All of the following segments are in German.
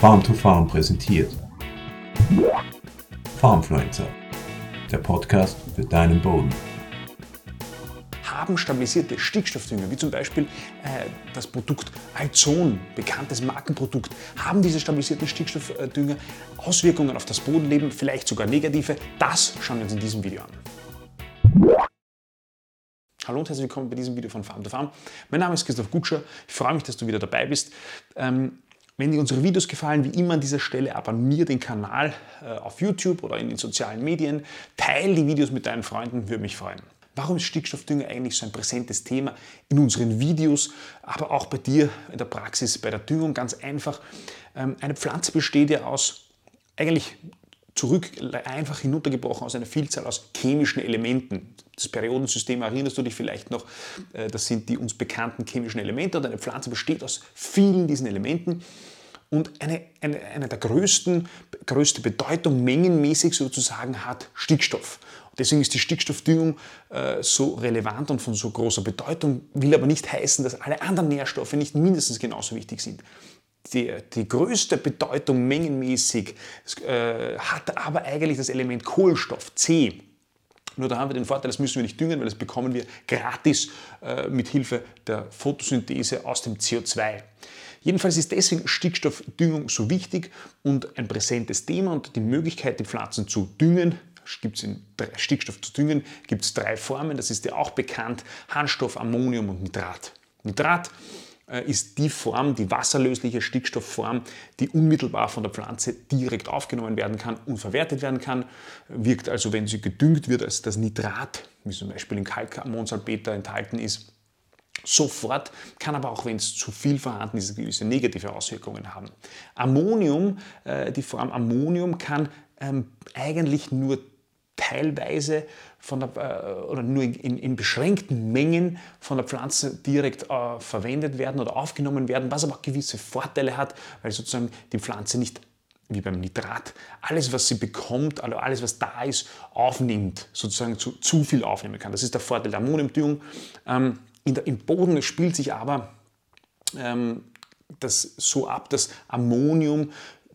Farm to Farm präsentiert. Farmfluencer, der Podcast für deinen Boden. Haben stabilisierte Stickstoffdünger, wie zum Beispiel äh, das Produkt Alzon, bekanntes Markenprodukt, haben diese stabilisierten Stickstoffdünger Auswirkungen auf das Bodenleben, vielleicht sogar negative? Das schauen wir uns in diesem Video an. Hallo und herzlich willkommen bei diesem Video von Farm to Farm. Mein Name ist Christoph Gutscher. Ich freue mich, dass du wieder dabei bist. Ähm, wenn dir unsere Videos gefallen, wie immer an dieser Stelle, abonniere den Kanal äh, auf YouTube oder in den sozialen Medien. Teile die Videos mit deinen Freunden, würde mich freuen. Warum ist Stickstoffdünger eigentlich so ein präsentes Thema in unseren Videos, aber auch bei dir in der Praxis, bei der Düngung? Ganz einfach. Ähm, eine Pflanze besteht ja aus eigentlich zurück einfach hinuntergebrochen aus einer Vielzahl aus chemischen Elementen. Das Periodensystem erinnerst du dich vielleicht noch, äh, das sind die uns bekannten chemischen Elemente und eine Pflanze besteht aus vielen diesen Elementen. Und eine, eine, eine der größten, größte Bedeutung mengenmäßig sozusagen hat Stickstoff. Deswegen ist die Stickstoffdüngung äh, so relevant und von so großer Bedeutung, will aber nicht heißen, dass alle anderen Nährstoffe nicht mindestens genauso wichtig sind die, die größte Bedeutung mengenmäßig äh, hat aber eigentlich das Element Kohlenstoff, C. Nur da haben wir den Vorteil, das müssen wir nicht düngen, weil das bekommen wir gratis äh, mit Hilfe der Photosynthese aus dem CO2. Jedenfalls ist deswegen Stickstoffdüngung so wichtig und ein präsentes Thema und die Möglichkeit, die Pflanzen zu düngen, gibt es Stickstoff zu düngen, gibt es drei Formen, das ist ja auch bekannt, Harnstoff, Ammonium und Nitrat. Nitrat ist die Form, die wasserlösliche Stickstoffform, die unmittelbar von der Pflanze direkt aufgenommen werden kann und verwertet werden kann. Wirkt also, wenn sie gedüngt wird, als das Nitrat, wie zum Beispiel im Kalkammonsalpeter enthalten ist, sofort, kann aber auch, wenn es zu viel vorhanden ist, gewisse negative Auswirkungen haben. Ammonium, äh, die Form Ammonium kann ähm, eigentlich nur teilweise von der, äh, oder nur in, in, beschränkten Mengen von der Pflanze direkt äh, verwendet werden oder aufgenommen werden, was aber auch gewisse Vorteile hat, weil sozusagen die Pflanze nicht wie beim Nitrat, alles, was sie bekommt, also alles, was da ist, aufnimmt, sozusagen zu, zu viel aufnehmen kann. Das ist der Vorteil der Ammoniumdüngung. Ähm, der, Im Boden spielt sich aber ähm, das so ab, dass Ammonium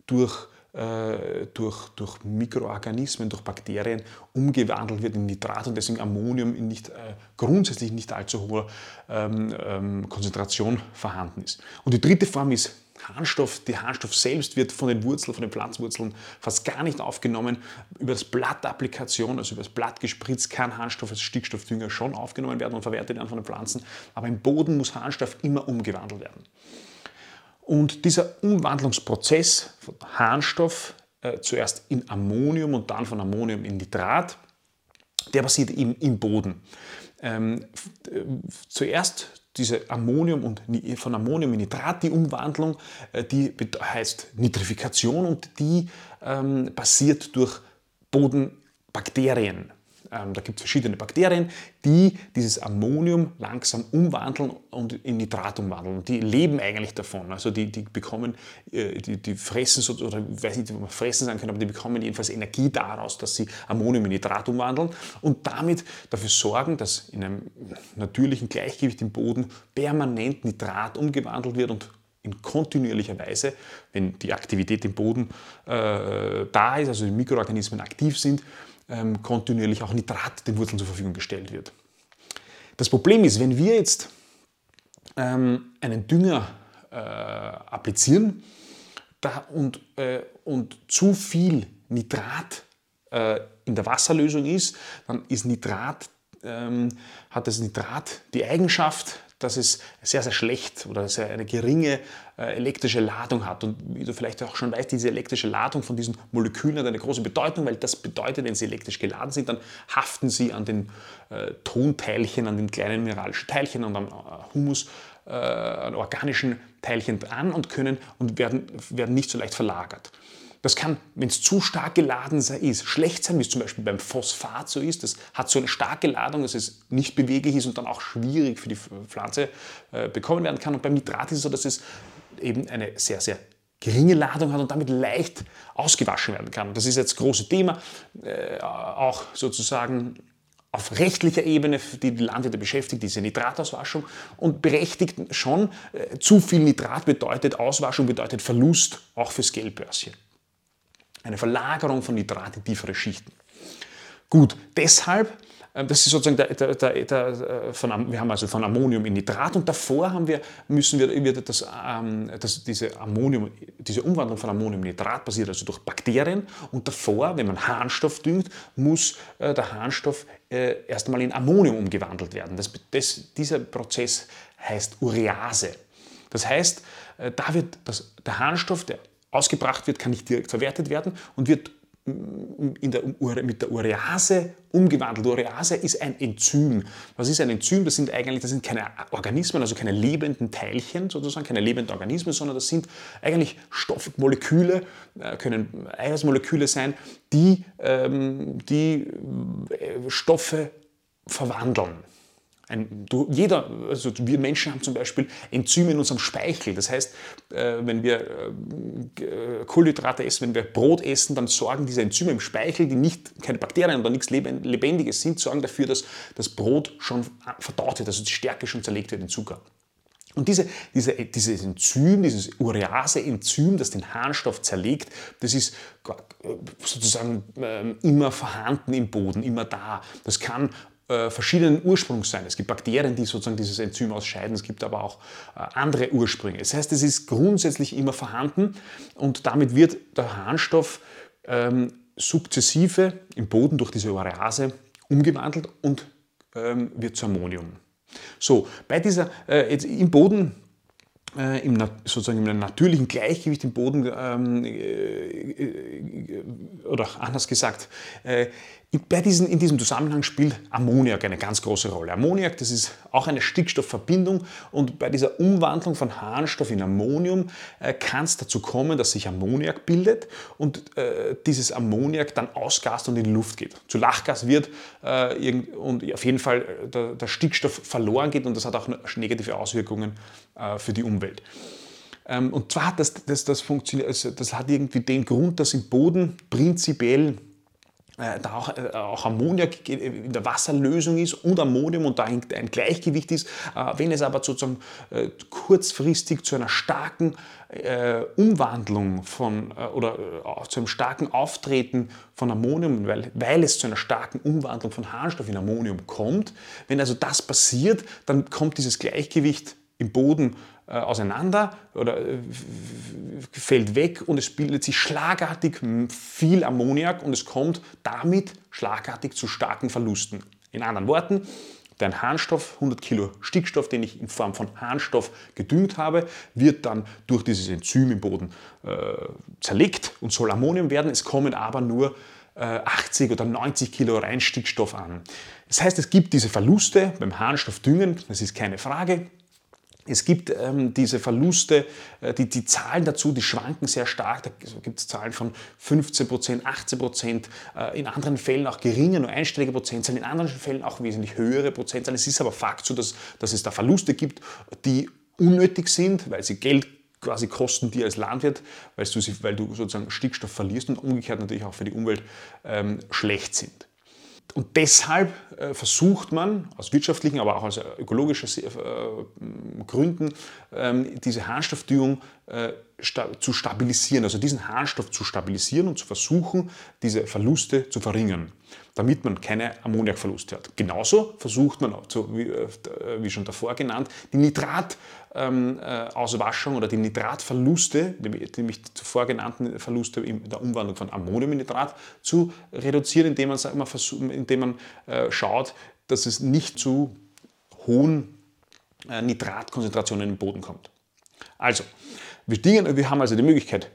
durch durch, durch Mikroorganismen, durch Bakterien umgewandelt wird in Nitrat und deswegen Ammonium in nicht, äh, grundsätzlich nicht allzu hoher ähm, ähm, Konzentration vorhanden ist. Und die dritte Form ist Harnstoff. Der Harnstoff selbst wird von den Wurzeln, von den Pflanzenwurzeln fast gar nicht aufgenommen. Über das Blattapplikation, also über das Blatt gespritzt, kann Harnstoff als Stickstoffdünger schon aufgenommen werden und verwertet werden von den Pflanzen. Aber im Boden muss Harnstoff immer umgewandelt werden. Und dieser Umwandlungsprozess von Harnstoff äh, zuerst in Ammonium und dann von Ammonium in Nitrat, der passiert im, im Boden. Ähm, äh, zuerst diese Ammonium und von Ammonium in Nitrat, die Umwandlung, äh, die heißt Nitrifikation und die ähm, passiert durch Bodenbakterien. Ähm, da gibt es verschiedene Bakterien, die dieses Ammonium langsam umwandeln und in Nitrat umwandeln. Und die leben eigentlich davon. Also die, die bekommen, äh, die, die fressen so, oder ich weiß nicht, ob man fressen sagen kann, aber die bekommen jedenfalls Energie daraus, dass sie Ammonium in Nitrat umwandeln und damit dafür sorgen, dass in einem natürlichen Gleichgewicht im Boden permanent Nitrat umgewandelt wird und in kontinuierlicher Weise, wenn die Aktivität im Boden äh, da ist, also die Mikroorganismen aktiv sind, ähm, kontinuierlich auch Nitrat den Wurzeln zur Verfügung gestellt wird. Das Problem ist, wenn wir jetzt ähm, einen Dünger äh, applizieren da und, äh, und zu viel Nitrat äh, in der Wasserlösung ist, dann ist Nitrat, ähm, hat das Nitrat die Eigenschaft, dass es sehr, sehr schlecht oder sehr eine geringe äh, elektrische Ladung hat. Und wie du vielleicht auch schon weißt, diese elektrische Ladung von diesen Molekülen hat eine große Bedeutung, weil das bedeutet, wenn sie elektrisch geladen sind, dann haften sie an den äh, Tonteilchen, an den kleinen mineralischen Teilchen und am äh, Humus, äh, an organischen Teilchen dran und können und werden, werden nicht so leicht verlagert. Das kann, wenn es zu stark geladen ist, schlecht sein, wie es zum Beispiel beim Phosphat so ist. Das hat so eine starke Ladung, dass es nicht beweglich ist und dann auch schwierig für die Pflanze äh, bekommen werden kann. Und beim Nitrat ist es so, dass es eben eine sehr, sehr geringe Ladung hat und damit leicht ausgewaschen werden kann. Das ist jetzt große Thema, äh, auch sozusagen auf rechtlicher Ebene, die die Landwirte beschäftigt, diese Nitratauswaschung und berechtigt schon, äh, zu viel Nitrat bedeutet Auswaschung, bedeutet Verlust auch fürs Geldbörschen. Eine Verlagerung von Nitrat in tiefere Schichten. Gut, deshalb ähm, das ist sozusagen der, der, der, der äh, von, wir haben also von Ammonium in Nitrat und davor haben wir, müssen wir, das, ähm, das, diese, Ammonium, diese Umwandlung von Ammonium in Nitrat passiert also durch Bakterien und davor, wenn man Harnstoff düngt, muss äh, der Harnstoff äh, erst einmal in Ammonium umgewandelt werden. Das, das, dieser Prozess heißt Urease. Das heißt, äh, da wird das, der Harnstoff, der ausgebracht wird, kann nicht direkt verwertet werden und wird der, mit der Urease umgewandelt. Urease ist ein Enzym. Was ist ein Enzym? Das sind eigentlich das sind keine Organismen, also keine lebenden Teilchen sozusagen, keine lebenden Organismen, sondern das sind eigentlich Stoffmoleküle, äh, können Eiweißmoleküle sein, die, ähm, die äh, Stoffe verwandeln. Ein, du, jeder, also wir Menschen haben zum Beispiel Enzyme in unserem Speichel. Das heißt, äh, wenn wir äh, Kohlenhydrate essen, wenn wir Brot essen, dann sorgen diese Enzyme im Speichel, die nicht keine Bakterien oder nichts Lebendiges sind, sorgen dafür, dass das Brot schon verdaut wird, also die Stärke schon zerlegt wird in Zucker. Und diese, diese, dieses Enzym, dieses Urease-Enzym, das den Harnstoff zerlegt, das ist sozusagen ähm, immer vorhanden im Boden, immer da. Das kann äh, verschiedenen Ursprungs sein. Es gibt Bakterien, die sozusagen dieses Enzym ausscheiden, es gibt aber auch äh, andere Ursprünge. Das heißt, es ist grundsätzlich immer vorhanden und damit wird der Harnstoff ähm, sukzessive im Boden durch diese Urease umgewandelt und ähm, wird zu Ammonium. So, bei dieser, äh, im Boden äh, im, sozusagen im natürlichen Gleichgewicht im Boden, ähm, äh, äh, oder anders gesagt, äh, bei diesen, in diesem Zusammenhang spielt Ammoniak eine ganz große Rolle. Ammoniak, das ist auch eine Stickstoffverbindung und bei dieser Umwandlung von Harnstoff in Ammonium äh, kann es dazu kommen, dass sich Ammoniak bildet und äh, dieses Ammoniak dann ausgast und in die Luft geht. Zu Lachgas wird äh, und auf jeden Fall äh, der, der, Stickstoff verloren geht und das hat auch negative Auswirkungen äh, für die Umwelt. Ähm, und zwar hat das, das, das, funktioniert, also das hat irgendwie den Grund, dass im Boden prinzipiell da auch, äh, auch, Ammoniak in der Wasserlösung ist und Ammonium und da ein, Gleichgewicht ist. Äh, wenn es aber sozusagen kurzfristig zu einer starken Umwandlung von oder zu einem starken Auftreten von Ammonium, weil, weil es zu einer starken Umwandlung von Harnstoff in Ammonium kommt, wenn also das passiert, dann kommt dieses Gleichgewicht im Boden äh, auseinander oder äh, fällt weg und es bildet sich schlagartig viel Ammoniak und es kommt damit schlagartig zu starken Verlusten. In anderen Worten, dein Harnstoff, 100 Kilo Stickstoff, den ich in Form von Harnstoff gedüngt habe, wird dann durch dieses Enzym im Boden äh, zerlegt und soll Ammonium werden. Es kommen aber nur 80 oder 90 Kilo Reinstickstoff an. Das heißt, es gibt diese Verluste beim Harnstoffdüngen, das ist keine Frage. Es gibt ähm, diese Verluste, äh, die, die Zahlen dazu, die schwanken sehr stark. Da gibt es Zahlen von 15 Prozent, 18 Prozent, äh, in anderen Fällen auch geringe, nur einstellige Prozentzahlen, in anderen Fällen auch wesentlich höhere Prozentzahlen. Es ist aber Fakt so, dass, dass es da Verluste gibt, die unnötig sind, weil sie Geld quasi kosten dir als Landwirt, weil du, weil du sozusagen Stickstoff verlierst und umgekehrt natürlich auch für die Umwelt ähm, schlecht sind. Und deshalb äh, versucht man aus wirtschaftlichen, aber auch aus ökologischen äh, Gründen ähm, diese Harnstoffdüngung äh, zu stabilisieren, also diesen Harnstoff zu stabilisieren und zu versuchen, diese Verluste zu verringern, damit man keine Ammoniakverluste hat. Genauso versucht man, wie schon davor genannt, die Nitratauswaschung oder die Nitratverluste, nämlich die zuvor genannten Verluste in der Umwandlung von Ammonium in Nitrat, zu reduzieren, indem man, mal, indem man schaut, dass es nicht zu hohen Nitratkonzentrationen im Boden kommt. Also, wir, düngen, wir haben also die Möglichkeit,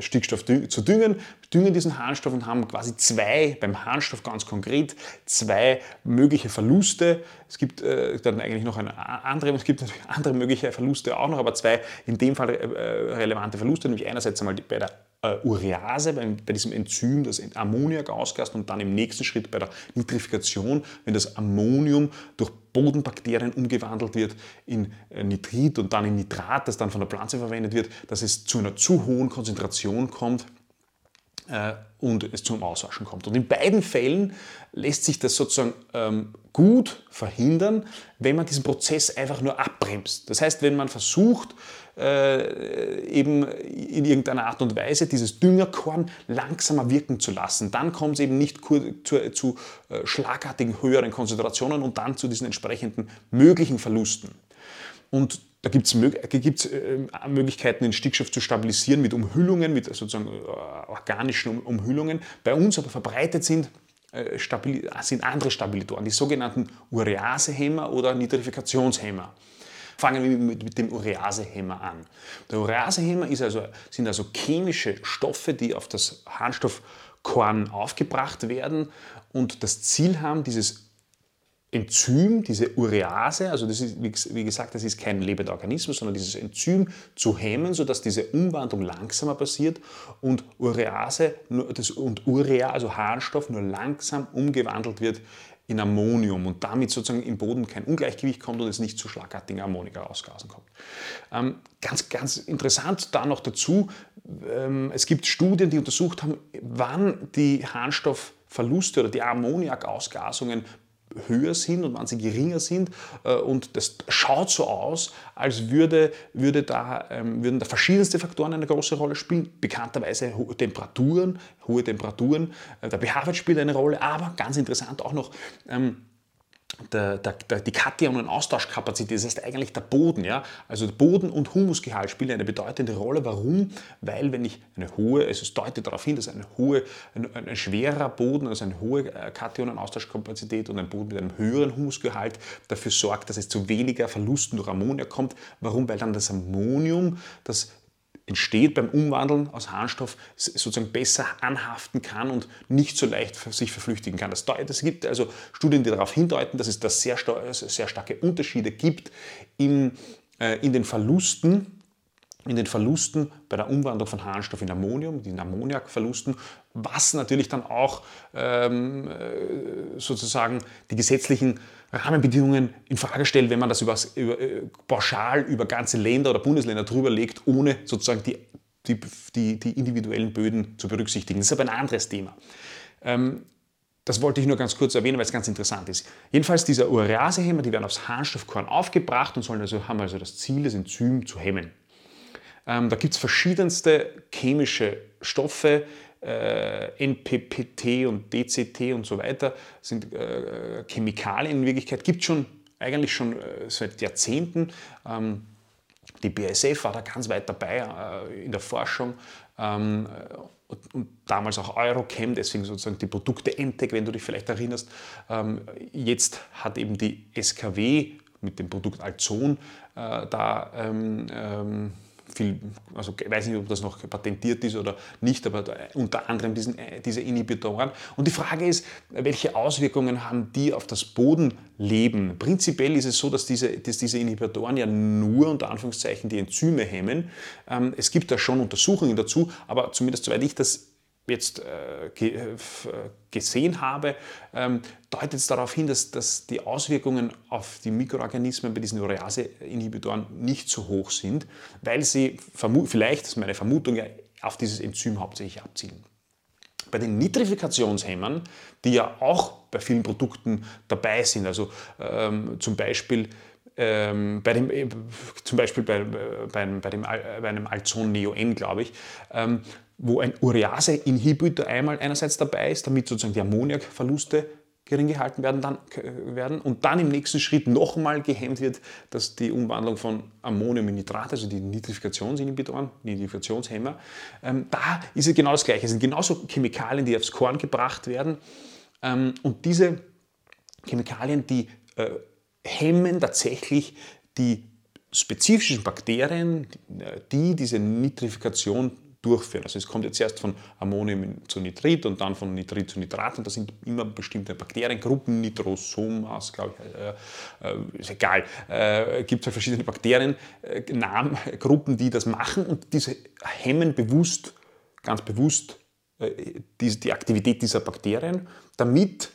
Stickstoff zu düngen, düngen diesen Harnstoff und haben quasi zwei, beim Harnstoff ganz konkret, zwei mögliche Verluste. Es gibt äh, dann eigentlich noch eine andere, es gibt natürlich andere mögliche Verluste auch noch, aber zwei in dem Fall äh, relevante Verluste, nämlich einerseits einmal bei der äh, Urease, bei, bei, diesem Enzym, das Ammoniak ausgast und dann im nächsten Schritt bei der Nitrifikation, wenn das Ammonium durch Bodenbakterien umgewandelt wird in äh, Nitrit und dann in Nitrat, das dann von der Pflanze verwendet wird, dass es zu einer zu hohen Konzentration kommt. äh, und es zum Auswaschen kommt. Und in beiden Fällen lässt sich das sozusagen ähm, gut verhindern, wenn man diesen Prozess einfach nur abbremst. Das heißt, wenn man versucht, äh, eben in irgendeiner Art und Weise dieses Düngerkorn langsamer wirken zu lassen, dann kommt es eben nicht zu, zu äh, schlagartigen höheren Konzentrationen und dann zu diesen entsprechenden möglichen Verlusten. Und da gibt es äh, Möglichkeiten, den Stickstoff zu stabilisieren mit Umhüllungen, mit sozusagen äh, organischen Umhüllungen. Bei uns aber verbreitet sind, äh, sind andere Stabilitoren, die sogenannten Ureasehämmer oder Nitrifikationshämmer. Fangen wir mit, dem Ureasehämmer an. Der Ureasehämmer also, sind also chemische Stoffe, die auf das Harnstoffkorn aufgebracht werden und das Ziel haben, dieses Enzym, diese Urease, also das ist, wie gesagt, das ist kein lebender Organismus, sondern dieses Enzym zu hemmen, sodass diese Umwandlung langsamer passiert und Urease und Urea, also Harnstoff, nur langsam umgewandelt wird in Ammonium und damit sozusagen im Boden kein Ungleichgewicht kommt und es nicht zu schlagartigen Ammoniak-Ausgasen kommt. Ähm, ganz, ganz interessant da noch dazu, ähm, es gibt Studien, die untersucht haben, wann die Harnstoffverluste oder die Ammoniakausgasungen höher sind und wann sie geringer sind. Äh, und das schaut so aus, als würde, würde da, ähm, würden da verschiedenste Faktoren eine große Rolle spielen. Bekannterweise hohe Temperaturen, hohe Temperaturen, äh, der pH-Wert spielt eine Rolle, aber ganz interessant auch noch ähm, der, der, der, die Kationen-Austauschkapazität, das heißt eigentlich der Boden. Ja? Also Boden und Humusgehalt spielen eine bedeutende Rolle. Warum? Weil wenn ich eine hohe, also es deutet darauf hin, dass eine hohe, ein, ein schwerer Boden, also eine hohe äh, Kationen-Austauschkapazität und ein Boden mit einem höheren Humusgehalt dafür sorgt, dass es zu weniger Verlusten durch Ammoniak kommt. Warum? Weil dann das Ammonium, das entsteht beim Umwandeln aus Harnstoff, sozusagen besser anhaften kann und nicht so leicht sich verflüchtigen kann. Es gibt also Studien, die darauf hindeuten, dass es da sehr, sehr starke Unterschiede gibt in, äh, in den Verlusten in den Verlusten bei der Umwandlung von Harnstoff in Ammonium, den Ammoniakverlusten, was natürlich dann auch ähm, äh, sozusagen die gesetzlichen Rahmenbedingungen in Frage stellt, wenn man das über, über, äh, pauschal über ganze Länder oder Bundesländer drüber legt, ohne sozusagen die, die, die, die individuellen Böden zu berücksichtigen. Das ist aber ein anderes Thema. Ähm, das wollte ich nur ganz kurz erwähnen, weil es ganz interessant ist. Jedenfalls diese Ureasehämmer, die werden aufs Harnstoffkorn aufgebracht und sollen also, haben also das Ziel, das Enzym zu hemmen. Ähm, da gibt es verschiedenste chemische Stoffe, NPPT und DCT und so weiter, sind äh, Chemikalien in Wirklichkeit, gibt es schon eigentlich schon äh, seit Jahrzehnten. Ähm, die BASF war da ganz weit dabei äh, in der Forschung. Ähm, und, damals auch Eurochem, deswegen sozusagen die Produkte Entec, wenn du dich vielleicht erinnerst. Ähm, jetzt hat eben die SKW mit dem Produkt Alzon äh, da viel, also ich weiß nicht, ob das noch patentiert ist oder nicht, aber unter anderem diesen, äh, diese Inhibitoren. Und die Frage ist, welche Auswirkungen haben die auf das Bodenleben? Prinzipiell ist es so, dass diese, dass diese Inhibitoren ja nur unter Anführungszeichen die Enzyme hemmen. Ähm, es gibt da schon Untersuchungen dazu, aber zumindest soweit ich das jetzt äh, ge äh, gesehen habe, ähm, deutet es darauf hin, dass, dass die Auswirkungen auf die Mikroorganismen bei diesen Urease-Inhibitoren nicht so hoch sind, weil sie vielleicht, das ist meine Vermutung, ja, auf dieses Enzym hauptsächlich abzielen. Bei den Nitrifikationshemmern, die ja auch bei vielen Produkten dabei sind, also ähm, zum Beispiel ähm, bei dem, äh, zum Beispiel bei, bei, bei, dem, bei einem Alzon Neo N, glaube ich, ähm, wo ein Urease-Inhibitor einmal einerseits dabei ist, damit sozusagen die Ammoniakverluste gering gehalten werden, dann, werden und dann im nächsten Schritt nochmal gehemmt wird, dass die Umwandlung von Ammonium in Nitrat, also die Nitrifikationsinhibitoren, Nitrifikationshemmer, ähm, da ist es genau das Gleiche. Es sind genauso Chemikalien, die aufs Korn gebracht werden ähm, und diese Chemikalien, die äh, hemmen tatsächlich die spezifischen Bakterien, die diese Nitrifikation durchführen. Also es kommt jetzt erst von Ammonium zu Nitrit und dann von Nitrit zu Nitrat und da sind immer bestimmte Bakteriengruppen, Nitrosomas, glaube ich, äh, äh, ist egal. Äh, gibt es halt verschiedene Bakteriengruppen, die das machen und diese hemmen bewusst, ganz bewusst äh, die, die Aktivität dieser Bakterien, damit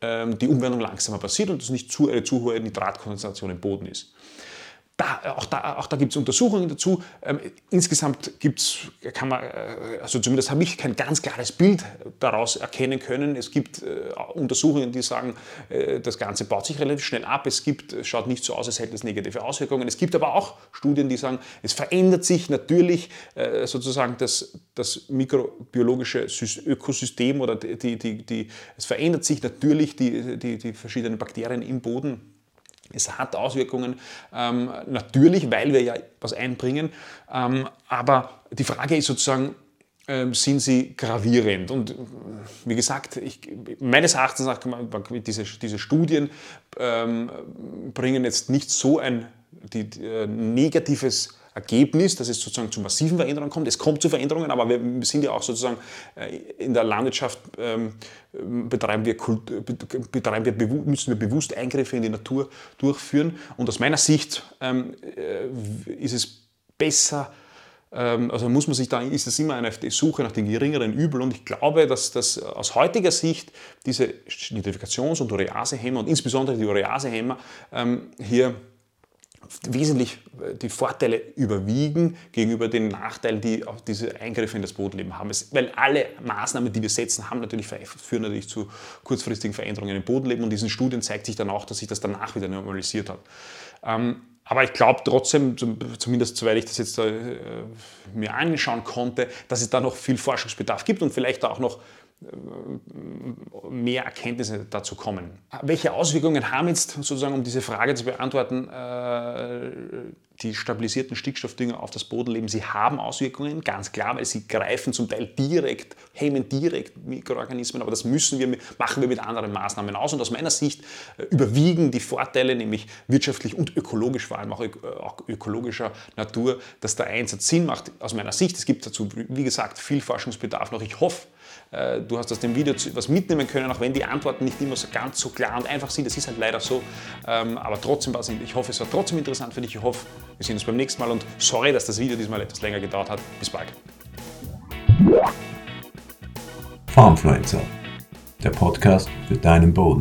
ähm, die Umwandlung langsamer passiert und es nicht zu, eine zu hohe Nitratkonzentration im Boden ist. Da, auch da, auch da gibt es Untersuchungen dazu. Ähm, insgesamt gibt's, kann man, äh, also zumindest habe ich kein ganz klares Bild daraus erkennen können. Es gibt äh, Untersuchungen, die sagen, äh, das Ganze baut sich relativ schnell ab. Es gibt, schaut nicht so aus, als hätte es negative Auswirkungen. Es gibt aber auch Studien, die sagen, es verändert sich natürlich äh, sozusagen das, das mikrobiologische Ökosystem oder die, die, die, es verändert sich natürlich die, die, die verschiedenen Bakterien im Boden es hat Auswirkungen, ähm, natürlich, weil wir ja was einbringen. Ähm, aber die Frage ist sozusagen, ähm, sind sie gravierend? Und wie gesagt, ich, meines Erachtens nach, diese, diese Studien ähm, bringen jetzt nicht so ein die, äh, negatives Ergebnis, dass es sozusagen zu massiven Veränderungen kommt. Es kommt zu Veränderungen, aber wir sind ja auch sozusagen äh, in der Landwirtschaft ähm, betreiben wir, betreiben wir, müssen wir bewusst Eingriffe in die Natur durchführen. Und aus meiner Sicht ähm, äh, ist es besser, ähm, also muss man sich da, ist es immer eine Suche nach den geringeren Übel und ich glaube, dass das aus heutiger Sicht diese Nitrifikations- und Ureasehämmer und insbesondere die Ureasehämmer hier wesentlich äh, die Vorteile überwiegen gegenüber den Nachteilen, die auch diese Eingriffe in das Bodenleben haben. Es, weil alle Maßnahmen, die wir setzen, haben natürlich, führen natürlich zu kurzfristigen Veränderungen im Bodenleben und in diesen Studien zeigt sich dann auch, dass sich das danach wieder normalisiert hat. Ähm, aber ich glaube trotzdem, zumindest soweit ich das jetzt äh, mir anschauen konnte, dass es da noch viel Forschungsbedarf gibt und vielleicht auch noch mehr Erkenntnisse dazu kommen. Welche Auswirkungen haben jetzt sozusagen, um diese Frage zu beantworten, äh, die stabilisierten Stickstoffdünger auf das Bodenleben? Sie haben Auswirkungen, ganz klar, weil sie greifen zum Teil direkt, hemmen direkt Mikroorganismen, aber das müssen wir, machen wir mit anderen Maßnahmen aus. Und aus meiner Sicht äh, überwiegen die Vorteile, nämlich wirtschaftlich und ökologisch, vor allem auch, ökologischer Natur, dass der Einsatz Sinn macht. Aus meiner Sicht, es gibt dazu, wie gesagt, viel Forschungsbedarf noch. Ich hoffe, äh, du hast aus dem Video was mitnehmen können, auch wenn die Antworten nicht immer so ganz so klar und einfach sind. Das ist halt leider so. Ähm, aber trotzdem war es, ich hoffe, es war trotzdem interessant für dich. Ich hoffe, wir sehen uns beim nächsten Mal und sorry, dass das Video diesmal etwas länger gedauert hat. Bis bald. Farmfluencer, der Podcast für deinen Boden.